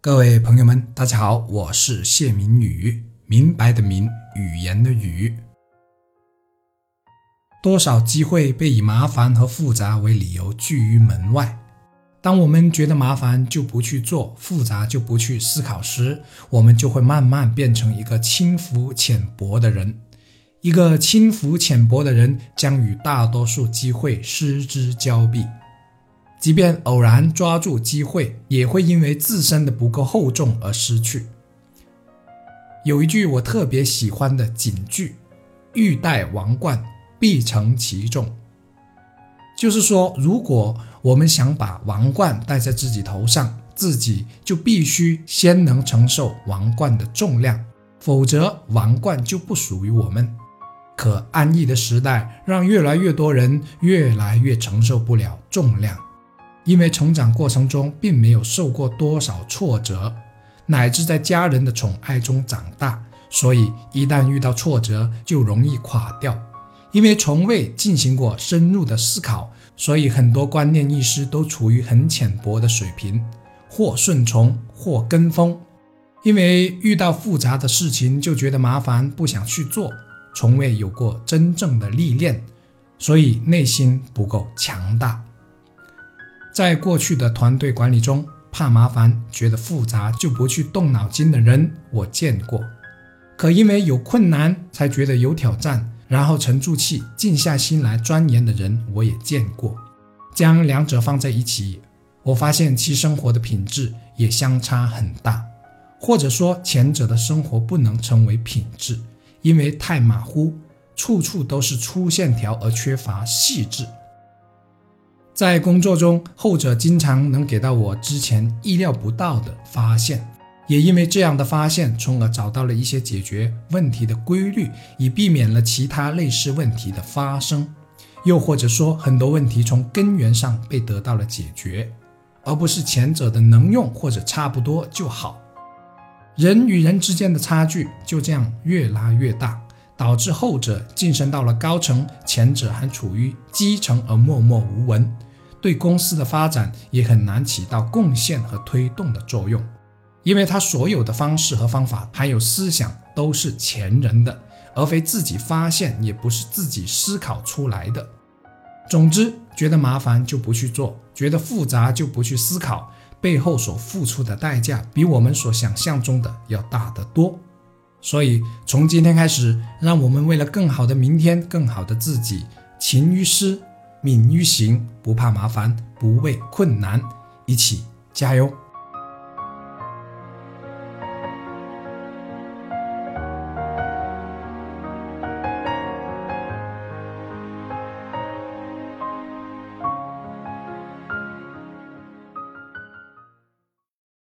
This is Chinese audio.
各位朋友们，大家好，我是谢明宇，明白的明，语言的语。多少机会被以麻烦和复杂为理由拒于门外？当我们觉得麻烦就不去做，复杂就不去思考时，我们就会慢慢变成一个轻浮浅薄的人。一个轻浮浅薄的人将与大多数机会失之交臂。即便偶然抓住机会，也会因为自身的不够厚重而失去。有一句我特别喜欢的警句：“欲戴王冠，必承其重。”就是说，如果我们想把王冠戴在自己头上，自己就必须先能承受王冠的重量，否则王冠就不属于我们。可安逸的时代，让越来越多人越来越承受不了重量。因为成长过程中并没有受过多少挫折，乃至在家人的宠爱中长大，所以一旦遇到挫折就容易垮掉。因为从未进行过深入的思考，所以很多观念意识都处于很浅薄的水平，或顺从，或跟风。因为遇到复杂的事情就觉得麻烦，不想去做，从未有过真正的历练，所以内心不够强大。在过去的团队管理中，怕麻烦、觉得复杂就不去动脑筋的人，我见过；可因为有困难才觉得有挑战，然后沉住气、静下心来钻研的人，我也见过。将两者放在一起，我发现其生活的品质也相差很大。或者说，前者的生活不能称为品质，因为太马虎，处处都是粗线条而缺乏细致。在工作中，后者经常能给到我之前意料不到的发现，也因为这样的发现，从而找到了一些解决问题的规律，以避免了其他类似问题的发生。又或者说，很多问题从根源上被得到了解决，而不是前者的能用或者差不多就好。人与人之间的差距就这样越拉越大，导致后者晋升到了高层，前者还处于基层而默默无闻。对公司的发展也很难起到贡献和推动的作用，因为他所有的方式和方法还有思想都是前人的，而非自己发现，也不是自己思考出来的。总之，觉得麻烦就不去做，觉得复杂就不去思考，背后所付出的代价比我们所想象中的要大得多。所以，从今天开始，让我们为了更好的明天，更好的自己，勤于思。敏于行，不怕麻烦，不畏困难，一起加油！